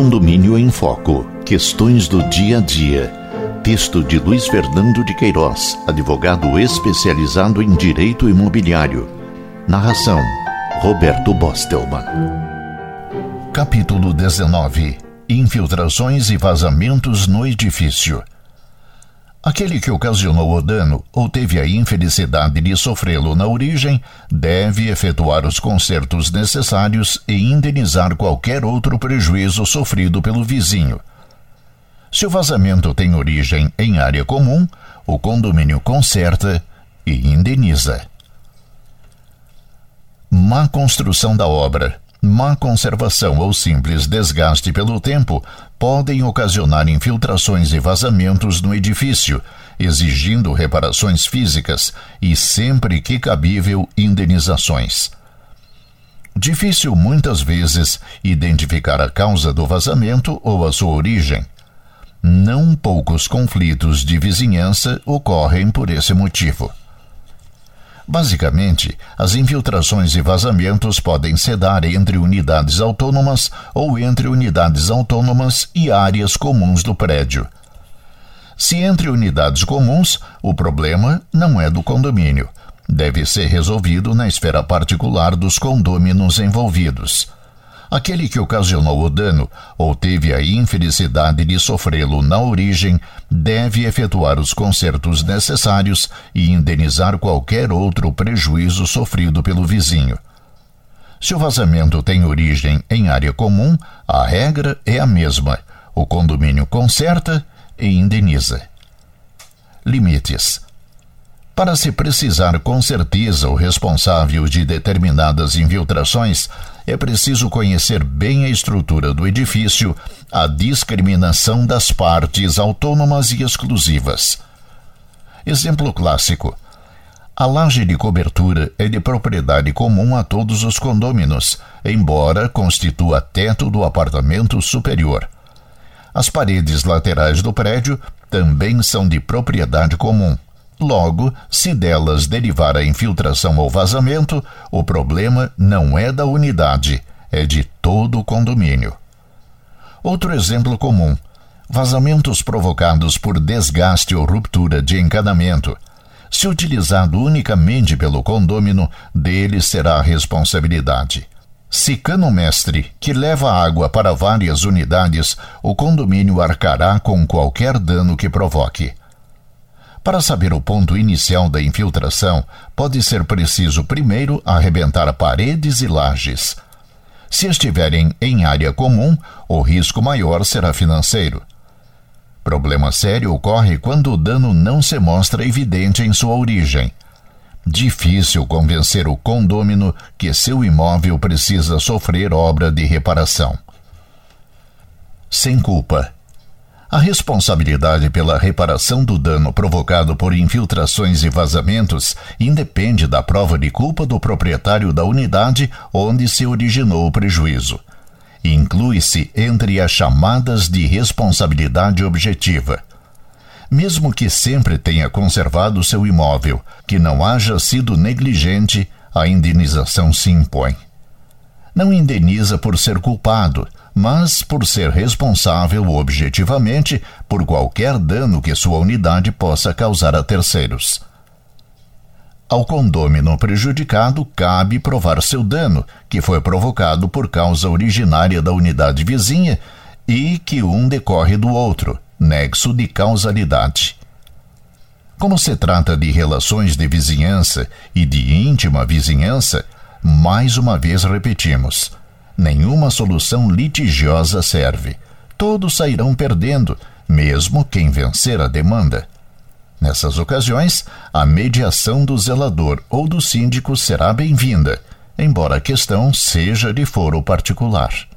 Condomínio em Foco. Questões do dia a dia. Texto de Luiz Fernando de Queiroz, advogado especializado em direito imobiliário. Narração: Roberto Bostelman. Capítulo 19. Infiltrações e vazamentos no edifício. Aquele que ocasionou o dano ou teve a infelicidade de sofrê-lo na origem deve efetuar os consertos necessários e indenizar qualquer outro prejuízo sofrido pelo vizinho. Se o vazamento tem origem em área comum, o condomínio conserta e indeniza. Má construção da obra má conservação ou simples desgaste pelo tempo podem ocasionar infiltrações e vazamentos no edifício, exigindo reparações físicas e, sempre que cabível, indenizações. Difícil muitas vezes identificar a causa do vazamento ou a sua origem. Não poucos conflitos de vizinhança ocorrem por esse motivo. Basicamente, as infiltrações e vazamentos podem se dar entre unidades autônomas ou entre unidades autônomas e áreas comuns do prédio. Se entre unidades comuns, o problema não é do condomínio. Deve ser resolvido na esfera particular dos condôminos envolvidos. Aquele que ocasionou o dano ou teve a infelicidade de sofrê-lo na origem deve efetuar os consertos necessários e indenizar qualquer outro prejuízo sofrido pelo vizinho. Se o vazamento tem origem em área comum, a regra é a mesma. O condomínio conserta e indeniza. Limites. Para se precisar com certeza o responsável de determinadas infiltrações, é preciso conhecer bem a estrutura do edifício, a discriminação das partes autônomas e exclusivas. Exemplo clássico. A laje de cobertura é de propriedade comum a todos os condôminos, embora constitua teto do apartamento superior. As paredes laterais do prédio também são de propriedade comum. Logo, se delas derivar a infiltração ou vazamento, o problema não é da unidade, é de todo o condomínio. Outro exemplo comum: vazamentos provocados por desgaste ou ruptura de encanamento. Se utilizado unicamente pelo condômino, dele será a responsabilidade. Se cano mestre, que leva água para várias unidades, o condomínio arcará com qualquer dano que provoque. Para saber o ponto inicial da infiltração, pode ser preciso primeiro arrebentar paredes e lajes. Se estiverem em área comum, o risco maior será financeiro. Problema sério ocorre quando o dano não se mostra evidente em sua origem. Difícil convencer o condômino que seu imóvel precisa sofrer obra de reparação. Sem culpa. A responsabilidade pela reparação do dano provocado por infiltrações e vazamentos independe da prova de culpa do proprietário da unidade onde se originou o prejuízo. Inclui-se entre as chamadas de responsabilidade objetiva. Mesmo que sempre tenha conservado seu imóvel, que não haja sido negligente, a indenização se impõe. Não indeniza por ser culpado, mas por ser responsável objetivamente por qualquer dano que sua unidade possa causar a terceiros. Ao condômino prejudicado cabe provar seu dano, que foi provocado por causa originária da unidade vizinha e que um decorre do outro, nexo de causalidade. Como se trata de relações de vizinhança e de íntima vizinhança, mais uma vez repetimos nenhuma solução litigiosa serve. Todos sairão perdendo, mesmo quem vencer a demanda. Nessas ocasiões, a mediação do zelador ou do síndico será bem-vinda, embora a questão seja de foro particular.